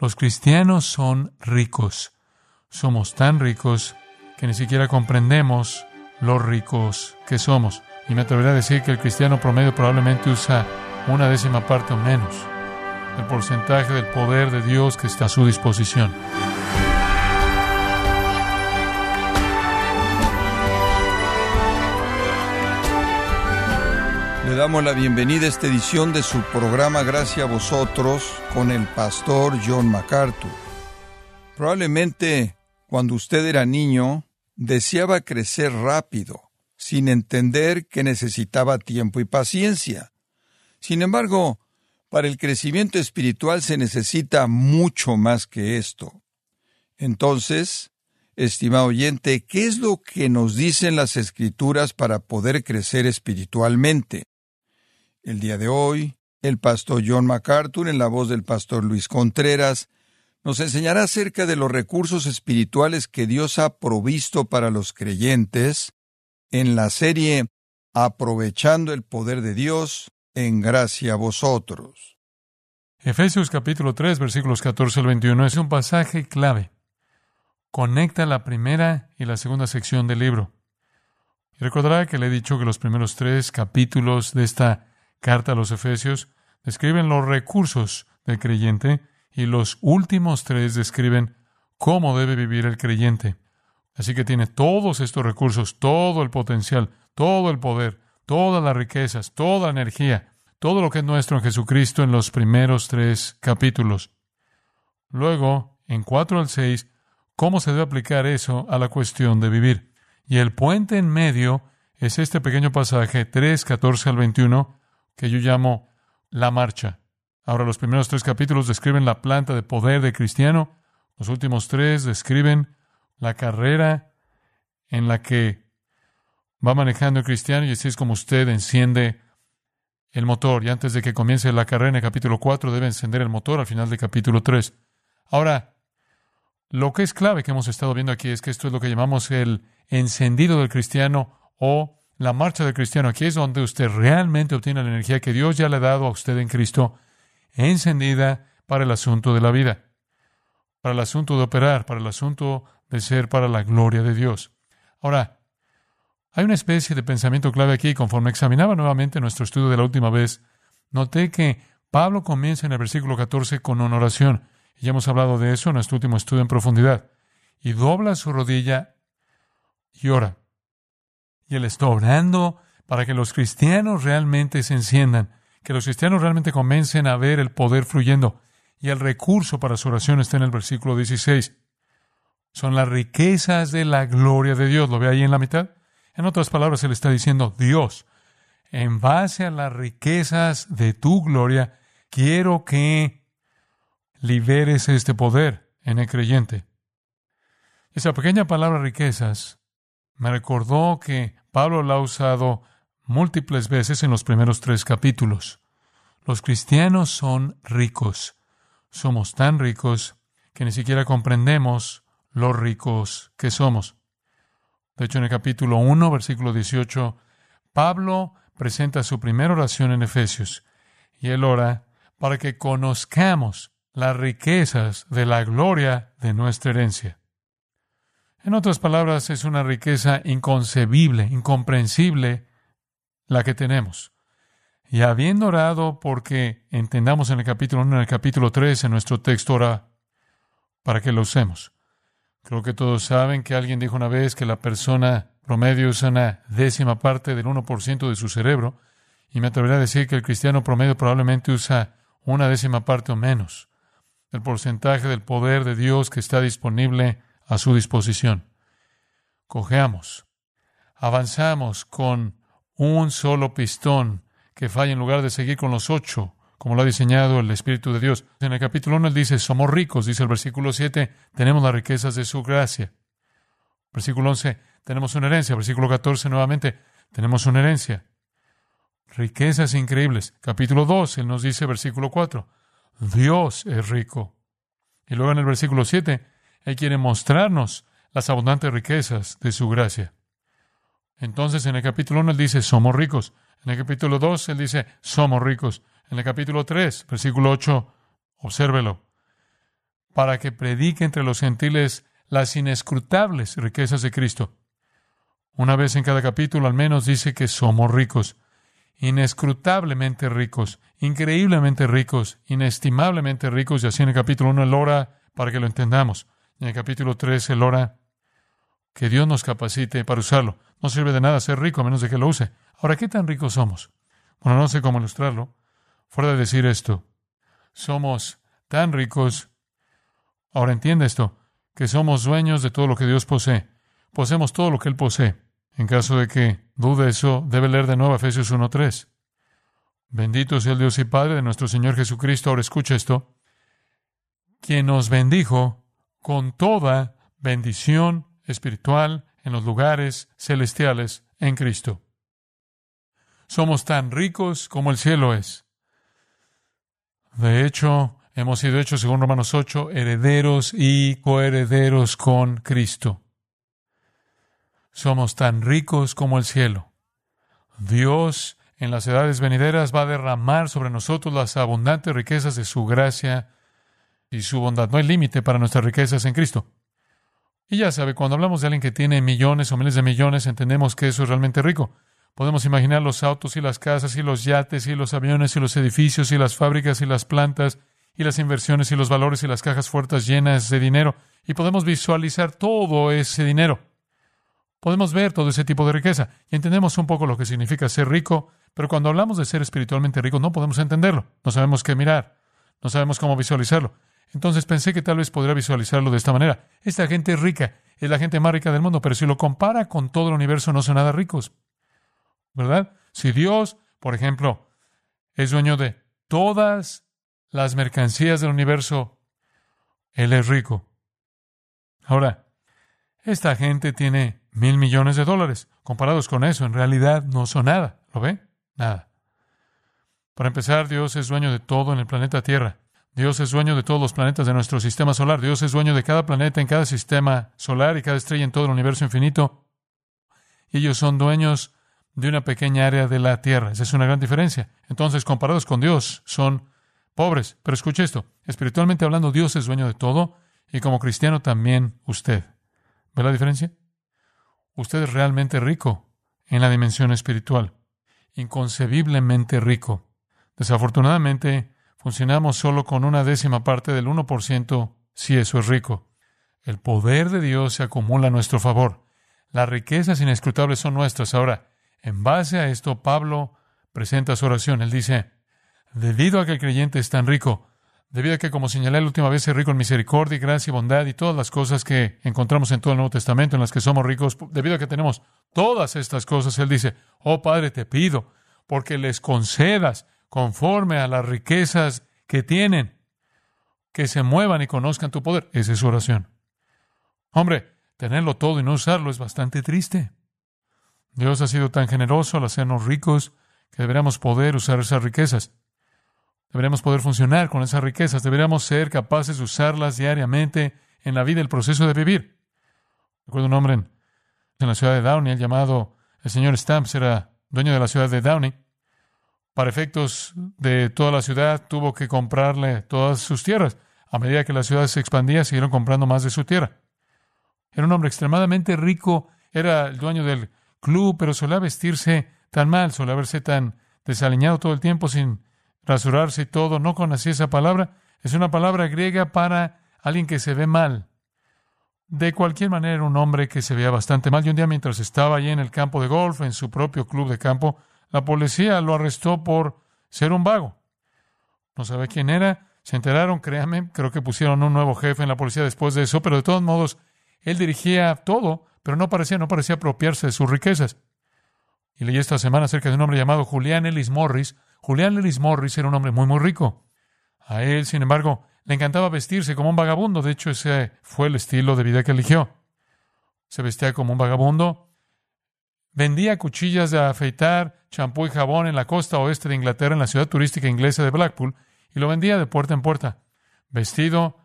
Los cristianos son ricos. Somos tan ricos que ni siquiera comprendemos lo ricos que somos. Y me atrevería a decir que el cristiano promedio probablemente usa una décima parte o menos del porcentaje del poder de Dios que está a su disposición. Damos la bienvenida a esta edición de su programa Gracias a vosotros con el pastor John MacArthur. Probablemente cuando usted era niño deseaba crecer rápido, sin entender que necesitaba tiempo y paciencia. Sin embargo, para el crecimiento espiritual se necesita mucho más que esto. Entonces, estimado oyente, ¿qué es lo que nos dicen las escrituras para poder crecer espiritualmente? El día de hoy, el pastor John MacArthur, en la voz del pastor Luis Contreras, nos enseñará acerca de los recursos espirituales que Dios ha provisto para los creyentes en la serie Aprovechando el poder de Dios en gracia a vosotros. Efesios capítulo 3 versículos 14 al 21 es un pasaje clave. Conecta la primera y la segunda sección del libro. Y recordará que le he dicho que los primeros tres capítulos de esta carta a los Efesios describen los recursos del creyente y los últimos tres describen cómo debe vivir el creyente. Así que tiene todos estos recursos, todo el potencial, todo el poder, todas las riquezas, toda la energía, todo lo que es nuestro en Jesucristo en los primeros tres capítulos. Luego, en 4 al 6, cómo se debe aplicar eso a la cuestión de vivir. Y el puente en medio es este pequeño pasaje 3, 14 al 21, que yo llamo la marcha. Ahora los primeros tres capítulos describen la planta de poder de cristiano, los últimos tres describen la carrera en la que va manejando el cristiano y así es como usted enciende el motor. Y antes de que comience la carrera en el capítulo 4 debe encender el motor al final del capítulo 3. Ahora, lo que es clave que hemos estado viendo aquí es que esto es lo que llamamos el encendido del cristiano o la marcha del cristiano. Aquí es donde usted realmente obtiene la energía que Dios ya le ha dado a usted en Cristo, encendida para el asunto de la vida, para el asunto de operar, para el asunto de ser para la gloria de Dios. Ahora, hay una especie de pensamiento clave aquí. Conforme examinaba nuevamente nuestro estudio de la última vez, noté que Pablo comienza en el versículo 14 con una oración. Ya hemos hablado de eso en nuestro último estudio en profundidad. Y dobla su rodilla y ora. Y Él está orando para que los cristianos realmente se enciendan, que los cristianos realmente comiencen a ver el poder fluyendo. Y el recurso para su oración está en el versículo 16. Son las riquezas de la gloria de Dios. ¿Lo ve ahí en la mitad? En otras palabras, Él está diciendo, Dios, en base a las riquezas de tu gloria, quiero que liberes este poder en el creyente. Esa pequeña palabra riquezas me recordó que Pablo la ha usado múltiples veces en los primeros tres capítulos. Los cristianos son ricos. Somos tan ricos que ni siquiera comprendemos lo ricos que somos. De hecho, en el capítulo 1, versículo 18, Pablo presenta su primera oración en Efesios y él ora para que conozcamos las riquezas de la gloria de nuestra herencia. En otras palabras, es una riqueza inconcebible, incomprensible la que tenemos. Y habiendo orado porque entendamos en el capítulo 1, en el capítulo 3, en nuestro texto, ora para que lo usemos. Creo que todos saben que alguien dijo una vez que la persona promedio usa una décima parte del 1% de su cerebro, y me atrevería a decir que el cristiano promedio probablemente usa una décima parte o menos del porcentaje del poder de Dios que está disponible a su disposición. Cojeamos, avanzamos con un solo pistón que falla en lugar de seguir con los ocho, como lo ha diseñado el Espíritu de Dios. En el capítulo 1 él dice, somos ricos, dice el versículo 7, tenemos las riquezas de su gracia. Versículo 11, tenemos una herencia. Versículo 14 nuevamente, tenemos una herencia. Riquezas increíbles. Capítulo 2, él nos dice, versículo 4, Dios es rico. Y luego en el versículo 7, él quiere mostrarnos las abundantes riquezas de su gracia. Entonces, en el capítulo 1 Él dice, somos ricos. En el capítulo 2 Él dice, somos ricos. En el capítulo 3, versículo 8, obsérvelo. para que predique entre los gentiles las inescrutables riquezas de Cristo. Una vez en cada capítulo al menos dice que somos ricos, inescrutablemente ricos, increíblemente ricos, inestimablemente ricos, y así en el capítulo 1 él ora para que lo entendamos. En el capítulo 3 él ora que Dios nos capacite para usarlo. No sirve de nada ser rico a menos de que lo use. Ahora, ¿qué tan ricos somos? Bueno, no sé cómo ilustrarlo. Fuera de decir esto, somos tan ricos. Ahora entiende esto, que somos dueños de todo lo que Dios posee. Poseemos todo lo que Él posee. En caso de que dude eso, debe leer de nuevo Efesios 1.3. Bendito sea el Dios y Padre de nuestro Señor Jesucristo. Ahora escucha esto. Quien nos bendijo con toda bendición espiritual en los lugares celestiales en Cristo. Somos tan ricos como el cielo es. De hecho, hemos sido hechos, según Romanos 8, herederos y coherederos con Cristo. Somos tan ricos como el cielo. Dios en las edades venideras va a derramar sobre nosotros las abundantes riquezas de su gracia y su bondad. No hay límite para nuestras riquezas en Cristo. Y ya sabe, cuando hablamos de alguien que tiene millones o miles de millones, entendemos que eso es realmente rico. Podemos imaginar los autos y las casas y los yates y los aviones y los edificios y las fábricas y las plantas y las inversiones y los valores y las cajas fuertes llenas de dinero. Y podemos visualizar todo ese dinero. Podemos ver todo ese tipo de riqueza y entendemos un poco lo que significa ser rico, pero cuando hablamos de ser espiritualmente rico no podemos entenderlo. No sabemos qué mirar, no sabemos cómo visualizarlo. Entonces pensé que tal vez podría visualizarlo de esta manera. Esta gente es rica, es la gente más rica del mundo, pero si lo compara con todo el universo no son nada ricos. ¿Verdad? Si Dios, por ejemplo, es dueño de todas las mercancías del universo, Él es rico. Ahora, esta gente tiene mil millones de dólares. Comparados con eso, en realidad no son nada. ¿Lo ve? Nada. Para empezar, Dios es dueño de todo en el planeta Tierra. Dios es dueño de todos los planetas de nuestro sistema solar. Dios es dueño de cada planeta en cada sistema solar y cada estrella en todo el universo infinito. Y ellos son dueños de una pequeña área de la Tierra. Esa es una gran diferencia. Entonces, comparados con Dios, son pobres. Pero escuche esto. Espiritualmente hablando, Dios es dueño de todo y como cristiano también usted. ¿Ve la diferencia? Usted es realmente rico en la dimensión espiritual. Inconcebiblemente rico. Desafortunadamente, funcionamos solo con una décima parte del 1% si eso es rico. El poder de Dios se acumula a nuestro favor. Las riquezas inescrutables son nuestras. Ahora, en base a esto, Pablo presenta su oración. Él dice, debido a que el creyente es tan rico, debido a que, como señalé la última vez, es rico en misericordia, gracia y bondad y todas las cosas que encontramos en todo el Nuevo Testamento en las que somos ricos, debido a que tenemos todas estas cosas, Él dice, oh Padre, te pido, porque les concedas conforme a las riquezas que tienen, que se muevan y conozcan tu poder. Esa es su oración. Hombre, tenerlo todo y no usarlo es bastante triste. Dios ha sido tan generoso al hacernos ricos que deberíamos poder usar esas riquezas. Deberíamos poder funcionar con esas riquezas. Deberíamos ser capaces de usarlas diariamente en la vida, el proceso de vivir. Recuerdo un hombre en, en la ciudad de Downey, el llamado el señor Stamps, era dueño de la ciudad de Downey para efectos de toda la ciudad, tuvo que comprarle todas sus tierras. A medida que la ciudad se expandía, siguieron comprando más de su tierra. Era un hombre extremadamente rico, era el dueño del club, pero solía vestirse tan mal, solía verse tan desaliñado todo el tiempo sin rasurarse y todo. No conocía esa palabra. Es una palabra griega para alguien que se ve mal. De cualquier manera, era un hombre que se veía bastante mal. Y un día, mientras estaba allí en el campo de golf, en su propio club de campo, la policía lo arrestó por ser un vago. No sabe quién era. Se enteraron, créanme, creo que pusieron un nuevo jefe en la policía después de eso, pero de todos modos, él dirigía todo, pero no parecía, no parecía apropiarse de sus riquezas. Y leí esta semana acerca de un hombre llamado Julián Ellis Morris. Julián Ellis Morris era un hombre muy, muy rico. A él, sin embargo, le encantaba vestirse como un vagabundo. De hecho, ese fue el estilo de vida que eligió. Se vestía como un vagabundo, Vendía cuchillas de afeitar, champú y jabón en la costa oeste de Inglaterra, en la ciudad turística inglesa de Blackpool, y lo vendía de puerta en puerta, vestido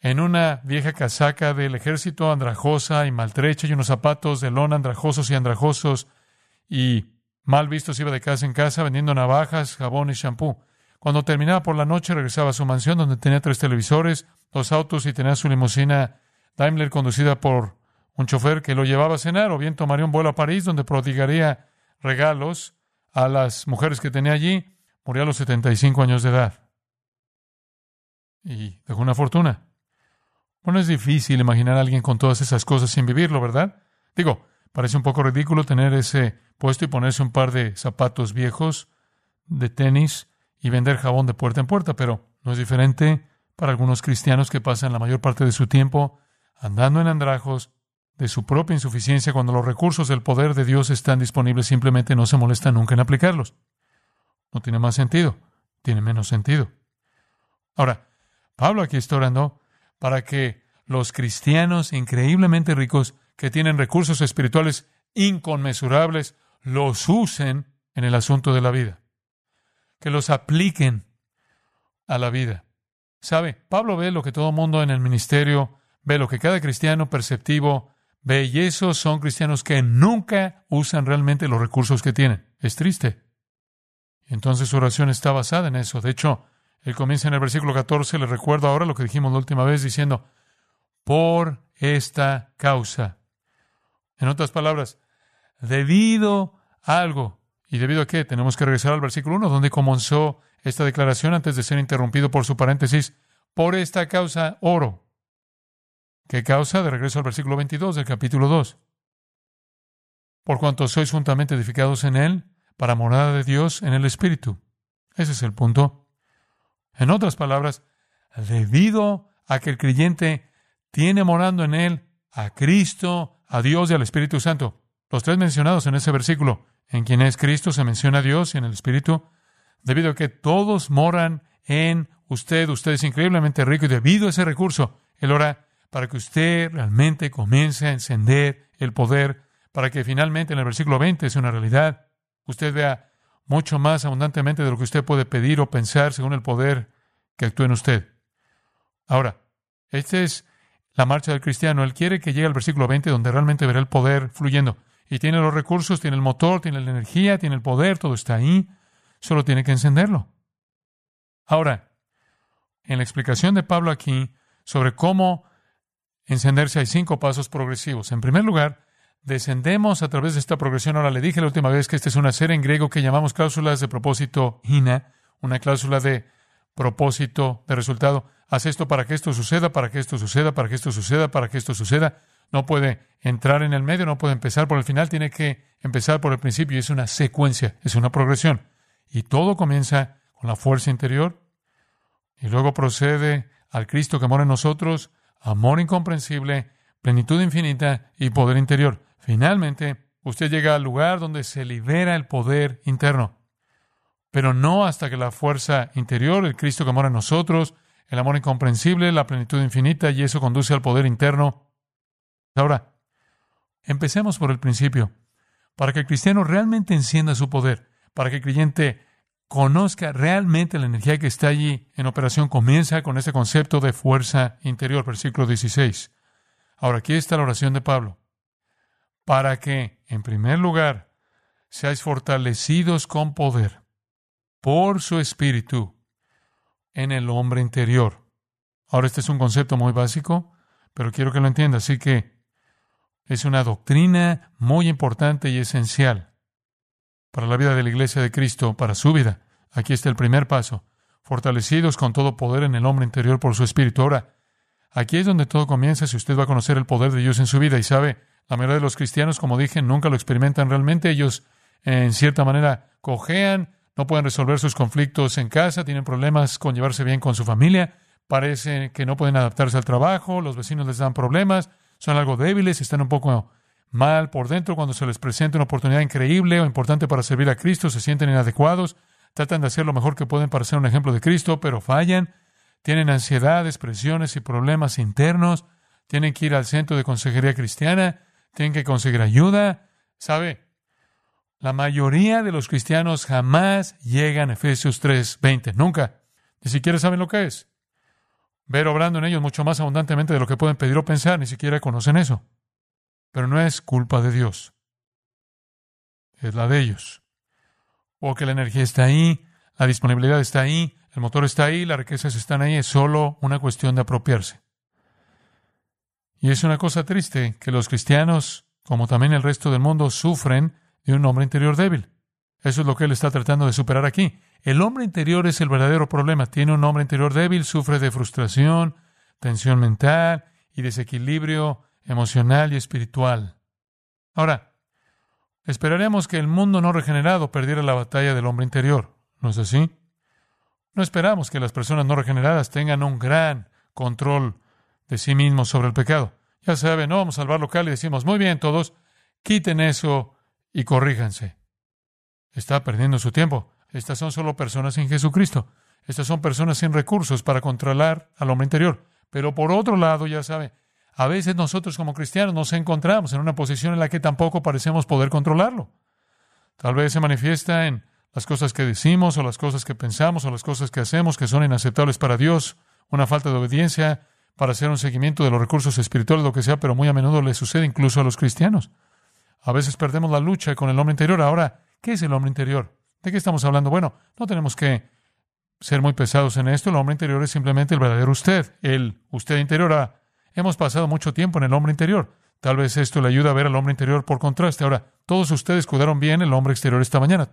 en una vieja casaca del ejército andrajosa y maltrecha y unos zapatos de lona andrajosos y andrajosos y mal vistos iba de casa en casa vendiendo navajas, jabón y champú. Cuando terminaba por la noche, regresaba a su mansión donde tenía tres televisores, dos autos y tenía su limusina Daimler conducida por un chofer que lo llevaba a cenar, o bien tomaría un vuelo a París donde prodigaría regalos a las mujeres que tenía allí. Murió a los 75 años de edad. Y dejó una fortuna. Bueno, es difícil imaginar a alguien con todas esas cosas sin vivirlo, ¿verdad? Digo, parece un poco ridículo tener ese puesto y ponerse un par de zapatos viejos, de tenis y vender jabón de puerta en puerta, pero no es diferente para algunos cristianos que pasan la mayor parte de su tiempo andando en andrajos de su propia insuficiencia cuando los recursos del poder de Dios están disponibles, simplemente no se molesta nunca en aplicarlos. No tiene más sentido, tiene menos sentido. Ahora, Pablo aquí está orando para que los cristianos increíblemente ricos que tienen recursos espirituales inconmensurables los usen en el asunto de la vida, que los apliquen a la vida. ¿Sabe? Pablo ve lo que todo mundo en el ministerio ve, lo que cada cristiano perceptivo ve, y esos son cristianos que nunca usan realmente los recursos que tienen. Es triste. Entonces su oración está basada en eso. De hecho, él comienza en el versículo 14, le recuerdo ahora lo que dijimos la última vez, diciendo, por esta causa. En otras palabras, debido a algo. ¿Y debido a qué? Tenemos que regresar al versículo 1, donde comenzó esta declaración antes de ser interrumpido por su paréntesis. Por esta causa oro. ¿Qué causa? De regreso al versículo 22 del capítulo 2. Por cuanto sois juntamente edificados en Él, para morada de Dios en el Espíritu. Ese es el punto. En otras palabras, debido a que el creyente tiene morando en él a Cristo, a Dios y al Espíritu Santo. Los tres mencionados en ese versículo, en quien es Cristo, se menciona a Dios y en el Espíritu, debido a que todos moran en usted, usted es increíblemente rico y debido a ese recurso, Él ora para que usted realmente comience a encender el poder, para que finalmente en el versículo 20 sea una realidad, usted vea mucho más abundantemente de lo que usted puede pedir o pensar según el poder que actúe en usted. Ahora, esta es la marcha del cristiano. Él quiere que llegue al versículo 20 donde realmente verá el poder fluyendo. Y tiene los recursos, tiene el motor, tiene la energía, tiene el poder, todo está ahí. Solo tiene que encenderlo. Ahora, en la explicación de Pablo aquí sobre cómo encenderse hay cinco pasos progresivos. En primer lugar, descendemos a través de esta progresión. Ahora le dije la última vez que esta es una serie en griego que llamamos cláusulas de propósito hina, una cláusula de propósito de resultado. Haz esto para que esto suceda, para que esto suceda, para que esto suceda, para que esto suceda. No puede entrar en el medio, no puede empezar por el final, tiene que empezar por el principio es una secuencia, es una progresión. Y todo comienza con la fuerza interior y luego procede al Cristo que mora en nosotros, amor incomprensible, plenitud infinita y poder interior. Finalmente, usted llega al lugar donde se libera el poder interno, pero no hasta que la fuerza interior, el Cristo que mora en nosotros, el amor incomprensible, la plenitud infinita, y eso conduce al poder interno. Ahora, empecemos por el principio, para que el cristiano realmente encienda su poder, para que el creyente conozca realmente la energía que está allí en operación, comienza con ese concepto de fuerza interior, versículo 16. Ahora, aquí está la oración de Pablo para que, en primer lugar, seáis fortalecidos con poder por su espíritu en el hombre interior. Ahora, este es un concepto muy básico, pero quiero que lo entienda, así que es una doctrina muy importante y esencial para la vida de la iglesia de Cristo, para su vida. Aquí está el primer paso, fortalecidos con todo poder en el hombre interior por su espíritu. Ahora, aquí es donde todo comienza si usted va a conocer el poder de Dios en su vida y sabe la mayoría de los cristianos, como dije, nunca lo experimentan realmente. Ellos, en cierta manera, cojean, no pueden resolver sus conflictos en casa, tienen problemas con llevarse bien con su familia, parece que no pueden adaptarse al trabajo, los vecinos les dan problemas, son algo débiles, están un poco mal por dentro cuando se les presenta una oportunidad increíble o importante para servir a Cristo, se sienten inadecuados, tratan de hacer lo mejor que pueden para ser un ejemplo de Cristo, pero fallan, tienen ansiedades, presiones y problemas internos, tienen que ir al centro de consejería cristiana, tienen que conseguir ayuda. ¿Sabe? La mayoría de los cristianos jamás llegan a Efesios 3:20. Nunca. Ni siquiera saben lo que es. Ver obrando en ellos mucho más abundantemente de lo que pueden pedir o pensar. Ni siquiera conocen eso. Pero no es culpa de Dios. Es la de ellos. Porque la energía está ahí, La disponibilidad está ahí, el motor está ahí, las riquezas están ahí, es solo una cuestión de apropiarse. Y es una cosa triste que los cristianos, como también el resto del mundo, sufren de un hombre interior débil. Eso es lo que él está tratando de superar aquí. El hombre interior es el verdadero problema. Tiene un hombre interior débil, sufre de frustración, tensión mental y desequilibrio emocional y espiritual. Ahora, esperaríamos que el mundo no regenerado perdiera la batalla del hombre interior. ¿No es así? No esperamos que las personas no regeneradas tengan un gran control de sí mismos sobre el pecado. Ya saben, no vamos a salvar local y decimos, muy bien todos, quiten eso y corríjanse. Está perdiendo su tiempo. Estas son solo personas sin Jesucristo. Estas son personas sin recursos para controlar al hombre interior. Pero por otro lado, ya sabe, a veces nosotros como cristianos nos encontramos en una posición en la que tampoco parecemos poder controlarlo. Tal vez se manifiesta en las cosas que decimos o las cosas que pensamos o las cosas que hacemos que son inaceptables para Dios, una falta de obediencia para hacer un seguimiento de los recursos espirituales, lo que sea, pero muy a menudo le sucede incluso a los cristianos. A veces perdemos la lucha con el hombre interior. Ahora, ¿qué es el hombre interior? ¿De qué estamos hablando? Bueno, no tenemos que ser muy pesados en esto. El hombre interior es simplemente el verdadero usted, el usted interior. Hemos pasado mucho tiempo en el hombre interior. Tal vez esto le ayuda a ver al hombre interior por contraste. Ahora, todos ustedes cuidaron bien el hombre exterior esta mañana.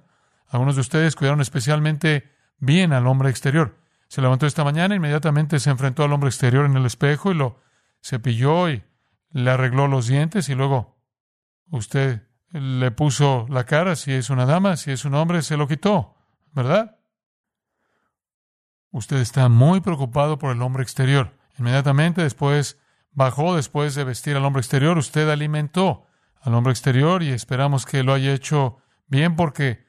Algunos de ustedes cuidaron especialmente bien al hombre exterior. Se levantó esta mañana, inmediatamente se enfrentó al hombre exterior en el espejo y lo cepilló y le arregló los dientes y luego usted le puso la cara, si es una dama, si es un hombre, se lo quitó, ¿verdad? Usted está muy preocupado por el hombre exterior. Inmediatamente después bajó, después de vestir al hombre exterior, usted alimentó al hombre exterior y esperamos que lo haya hecho bien porque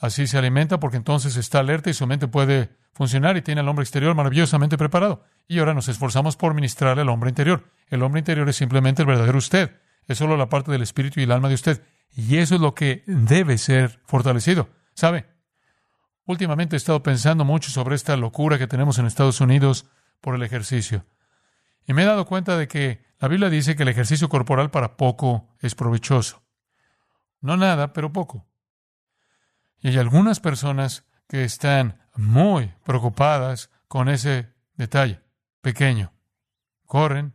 Así se alimenta porque entonces está alerta y su mente puede funcionar y tiene al hombre exterior maravillosamente preparado. Y ahora nos esforzamos por ministrarle al hombre interior. El hombre interior es simplemente el verdadero usted. Es solo la parte del espíritu y el alma de usted. Y eso es lo que debe ser fortalecido. ¿Sabe? Últimamente he estado pensando mucho sobre esta locura que tenemos en Estados Unidos por el ejercicio. Y me he dado cuenta de que la Biblia dice que el ejercicio corporal para poco es provechoso. No nada, pero poco. Y hay algunas personas que están muy preocupadas con ese detalle pequeño. Corren,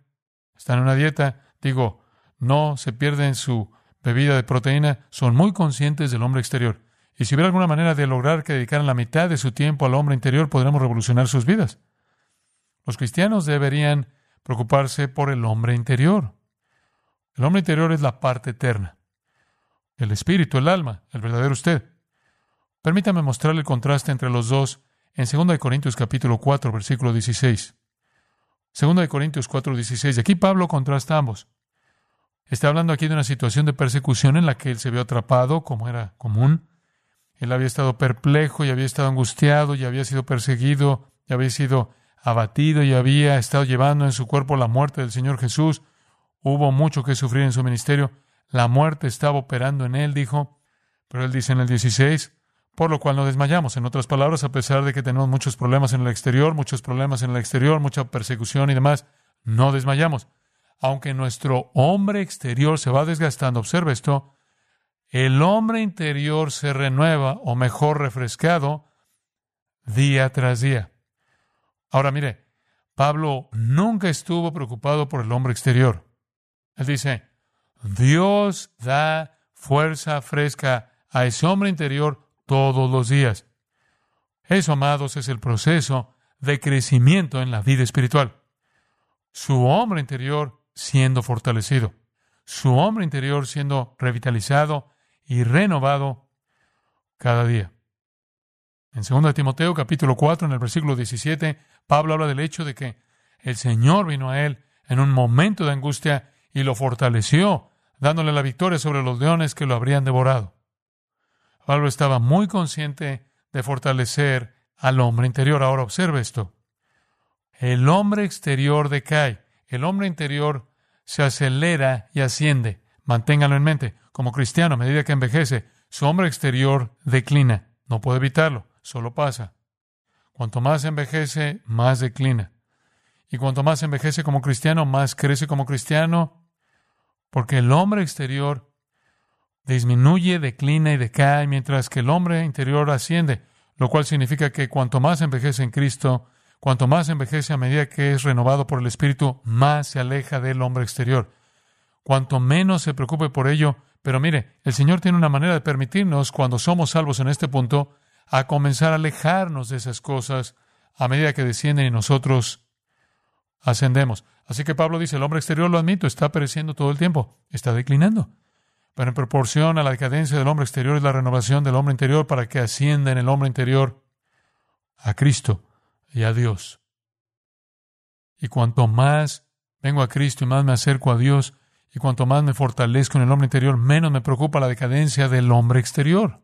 están en una dieta, digo, no se pierden su bebida de proteína, son muy conscientes del hombre exterior. Y si hubiera alguna manera de lograr que dedicaran la mitad de su tiempo al hombre interior, podremos revolucionar sus vidas. Los cristianos deberían preocuparse por el hombre interior. El hombre interior es la parte eterna. El espíritu, el alma, el verdadero usted. Permítame mostrarle el contraste entre los dos en 2 Corintios capítulo 4, versículo 16. 2 Corintios 4, 16. Y aquí Pablo contrasta ambos. Está hablando aquí de una situación de persecución en la que él se vio atrapado, como era común. Él había estado perplejo y había estado angustiado y había sido perseguido y había sido abatido y había estado llevando en su cuerpo la muerte del Señor Jesús. Hubo mucho que sufrir en su ministerio. La muerte estaba operando en él, dijo. Pero él dice en el 16, por lo cual no desmayamos. En otras palabras, a pesar de que tenemos muchos problemas en el exterior, muchos problemas en el exterior, mucha persecución y demás, no desmayamos. Aunque nuestro hombre exterior se va desgastando, observe esto, el hombre interior se renueva, o mejor refrescado, día tras día. Ahora mire, Pablo nunca estuvo preocupado por el hombre exterior. Él dice, Dios da fuerza fresca a ese hombre interior todos los días. Eso, amados, es el proceso de crecimiento en la vida espiritual. Su hombre interior siendo fortalecido, su hombre interior siendo revitalizado y renovado cada día. En 2 Timoteo capítulo 4, en el versículo 17, Pablo habla del hecho de que el Señor vino a él en un momento de angustia y lo fortaleció, dándole la victoria sobre los leones que lo habrían devorado. Pablo estaba muy consciente de fortalecer al hombre interior. Ahora observe esto. El hombre exterior decae. El hombre interior se acelera y asciende. Manténgalo en mente. Como cristiano, a medida que envejece, su hombre exterior declina. No puede evitarlo. Solo pasa. Cuanto más envejece, más declina. Y cuanto más envejece como cristiano, más crece como cristiano, porque el hombre exterior disminuye, declina y decae, mientras que el hombre interior asciende. lo cual significa que cuanto más envejece en Cristo, cuanto más envejece a medida que es renovado por el Espíritu, más se aleja del hombre exterior. Cuanto menos se preocupe por ello, pero mire, el Señor tiene una manera de permitirnos, cuando somos salvos en este punto, a comenzar a alejarnos de esas cosas a medida que descienden y nosotros ascendemos. Así que Pablo dice, el hombre exterior, lo admito, está pereciendo todo el tiempo, está declinando. Pero en proporción a la decadencia del hombre exterior es la renovación del hombre interior para que ascienda en el hombre interior a Cristo y a Dios. Y cuanto más vengo a Cristo y más me acerco a Dios, y cuanto más me fortalezco en el hombre interior, menos me preocupa la decadencia del hombre exterior.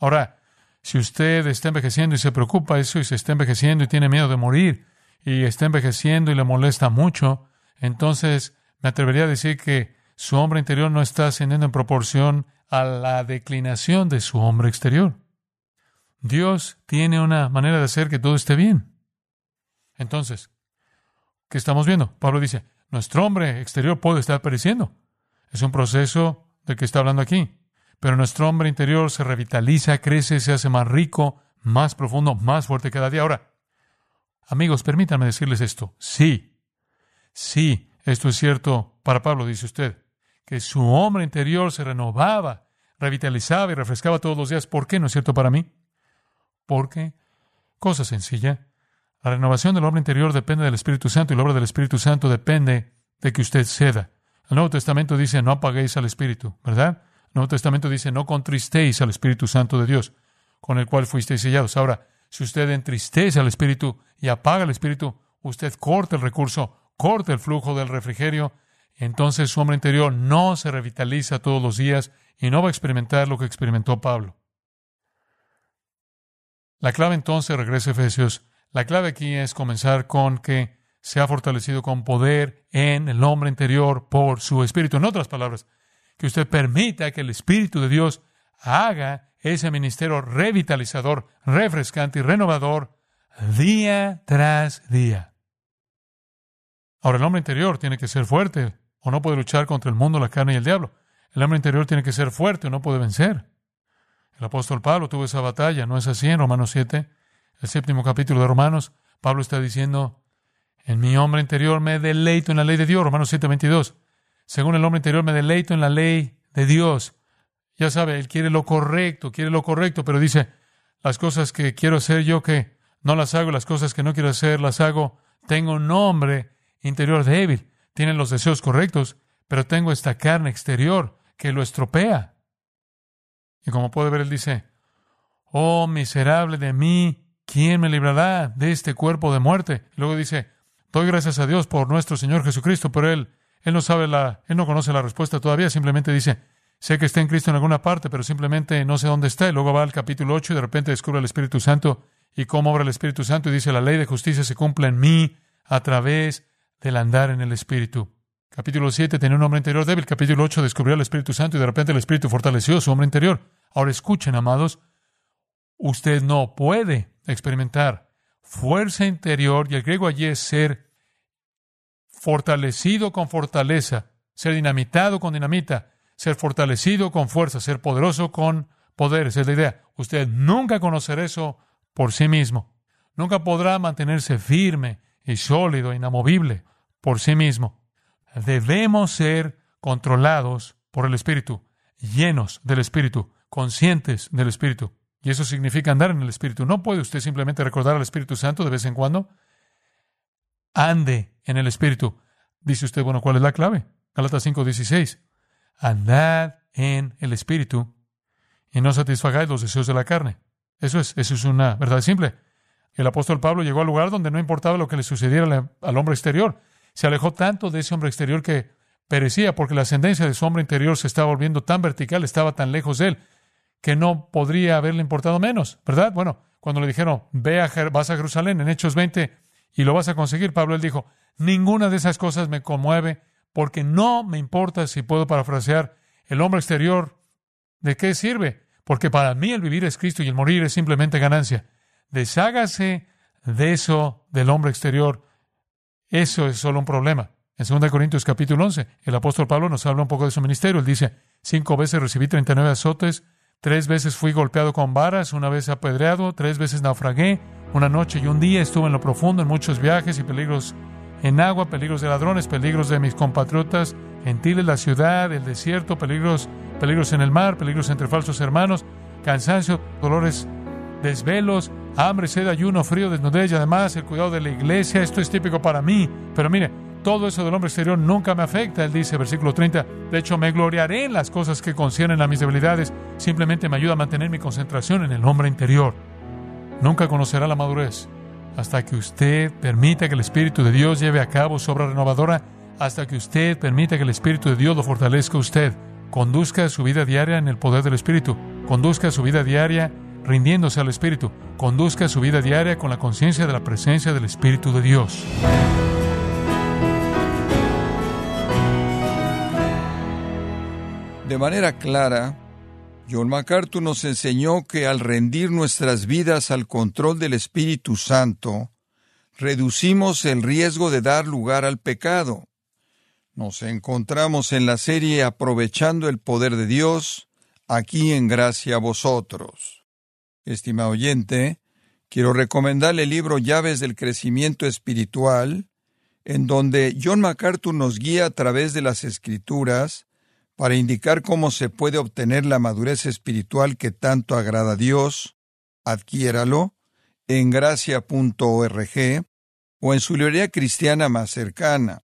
Ahora, si usted está envejeciendo y se preocupa eso y se está envejeciendo y tiene miedo de morir y está envejeciendo y le molesta mucho, entonces me atrevería a decir que su hombre interior no está ascendiendo en proporción a la declinación de su hombre exterior. Dios tiene una manera de hacer que todo esté bien. Entonces, ¿qué estamos viendo? Pablo dice, nuestro hombre exterior puede estar pereciendo. Es un proceso del que está hablando aquí. Pero nuestro hombre interior se revitaliza, crece, se hace más rico, más profundo, más fuerte cada día. Ahora, amigos, permítanme decirles esto. Sí, sí, esto es cierto para Pablo, dice usted, que su hombre interior se renovaba, revitalizaba y refrescaba todos los días. ¿Por qué no es cierto para mí? Porque, cosa sencilla, la renovación del hombre interior depende del Espíritu Santo y la obra del Espíritu Santo depende de que usted ceda. El Nuevo Testamento dice, no apaguéis al Espíritu, ¿verdad? El Nuevo Testamento dice, no contristéis al Espíritu Santo de Dios, con el cual fuisteis sellados. Ahora, si usted entristece al Espíritu y apaga el Espíritu, usted corta el recurso, corta el flujo del refrigerio, entonces su hombre interior no se revitaliza todos los días y no va a experimentar lo que experimentó Pablo. La clave entonces, regresa a Efesios, la clave aquí es comenzar con que se ha fortalecido con poder en el hombre interior por su Espíritu. En otras palabras, que usted permita que el Espíritu de Dios haga ese ministerio revitalizador, refrescante y renovador día tras día. Ahora, el hombre interior tiene que ser fuerte o no puede luchar contra el mundo, la carne y el diablo. El hombre interior tiene que ser fuerte o no puede vencer. El apóstol Pablo tuvo esa batalla, ¿no es así en Romanos 7? El séptimo capítulo de Romanos, Pablo está diciendo, en mi hombre interior me deleito en la ley de Dios, Romanos 7, 22. Según el hombre interior me deleito en la ley de Dios. Ya sabe, él quiere lo correcto, quiere lo correcto, pero dice, las cosas que quiero hacer yo que no las hago, las cosas que no quiero hacer las hago. Tengo un hombre interior débil, tiene los deseos correctos, pero tengo esta carne exterior que lo estropea. Y como puede ver, él dice, oh miserable de mí, ¿quién me librará de este cuerpo de muerte? Luego dice, doy gracias a Dios por nuestro Señor Jesucristo, pero él él no sabe la, él no conoce la respuesta todavía, simplemente dice, sé que está en Cristo en alguna parte, pero simplemente no sé dónde está. Y luego va al capítulo 8 y de repente descubre el Espíritu Santo y cómo obra el Espíritu Santo y dice, la ley de justicia se cumple en mí a través del andar en el Espíritu. Capítulo 7 tenía un hombre interior débil. Capítulo 8 descubrió el Espíritu Santo y de repente el Espíritu fortaleció su hombre interior. Ahora escuchen, amados, usted no puede experimentar fuerza interior, y el griego allí es ser fortalecido con fortaleza, ser dinamitado con dinamita, ser fortalecido con fuerza, ser poderoso con poder. Esa es la idea. Usted nunca conocerá eso por sí mismo. Nunca podrá mantenerse firme y sólido, inamovible por sí mismo. Debemos ser controlados por el Espíritu, llenos del Espíritu, conscientes del Espíritu. Y eso significa andar en el Espíritu. No puede usted simplemente recordar al Espíritu Santo de vez en cuando. Ande en el Espíritu. Dice usted, bueno, ¿cuál es la clave? Galatas 5:16. Andad en el Espíritu y no satisfagáis los deseos de la carne. Eso es, eso es una verdad simple. El apóstol Pablo llegó al lugar donde no importaba lo que le sucediera al hombre exterior. Se alejó tanto de ese hombre exterior que perecía porque la ascendencia de su hombre interior se estaba volviendo tan vertical, estaba tan lejos de él, que no podría haberle importado menos, ¿verdad? Bueno, cuando le dijeron, ve vas a Jerusalén en Hechos 20 y lo vas a conseguir, Pablo él dijo, Ninguna de esas cosas me conmueve porque no me importa si puedo parafrasear el hombre exterior. ¿De qué sirve? Porque para mí el vivir es Cristo y el morir es simplemente ganancia. Deshágase de eso del hombre exterior. Eso es solo un problema. En 2 Corintios capítulo 11, el apóstol Pablo nos habla un poco de su ministerio. Él dice, cinco veces recibí 39 azotes, Tres veces fui golpeado con varas, una vez apedreado, tres veces naufragué, una noche y un día estuve en lo profundo en muchos viajes y peligros en agua, peligros de ladrones, peligros de mis compatriotas, gentiles, la ciudad, el desierto, peligros, peligros en el mar, peligros entre falsos hermanos, cansancio, dolores, desvelos, hambre, sed, ayuno, frío, desnudez y además el cuidado de la iglesia. Esto es típico para mí. Pero mire, todo eso del hombre exterior nunca me afecta, él dice, versículo 30. De hecho, me gloriaré en las cosas que conciernen a mis debilidades. Simplemente me ayuda a mantener mi concentración en el hombre interior. Nunca conocerá la madurez hasta que usted permita que el Espíritu de Dios lleve a cabo su obra renovadora, hasta que usted permita que el Espíritu de Dios lo fortalezca usted. Conduzca su vida diaria en el poder del Espíritu. Conduzca su vida diaria rindiéndose al Espíritu. Conduzca su vida diaria con la conciencia de la presencia del Espíritu de Dios. De manera clara, John MacArthur nos enseñó que al rendir nuestras vidas al control del Espíritu Santo, reducimos el riesgo de dar lugar al pecado. Nos encontramos en la serie Aprovechando el Poder de Dios, aquí en Gracia a vosotros. Estimado oyente, quiero recomendarle el libro Llaves del Crecimiento Espiritual, en donde John MacArthur nos guía a través de las Escrituras para indicar cómo se puede obtener la madurez espiritual que tanto agrada a Dios, adquiéralo en gracia.org o en su librería cristiana más cercana,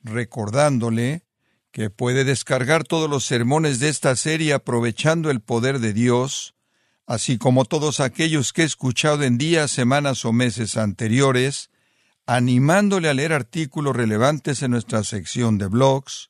recordándole que puede descargar todos los sermones de esta serie aprovechando el poder de Dios, así como todos aquellos que he escuchado en días, semanas o meses anteriores, animándole a leer artículos relevantes en nuestra sección de blogs,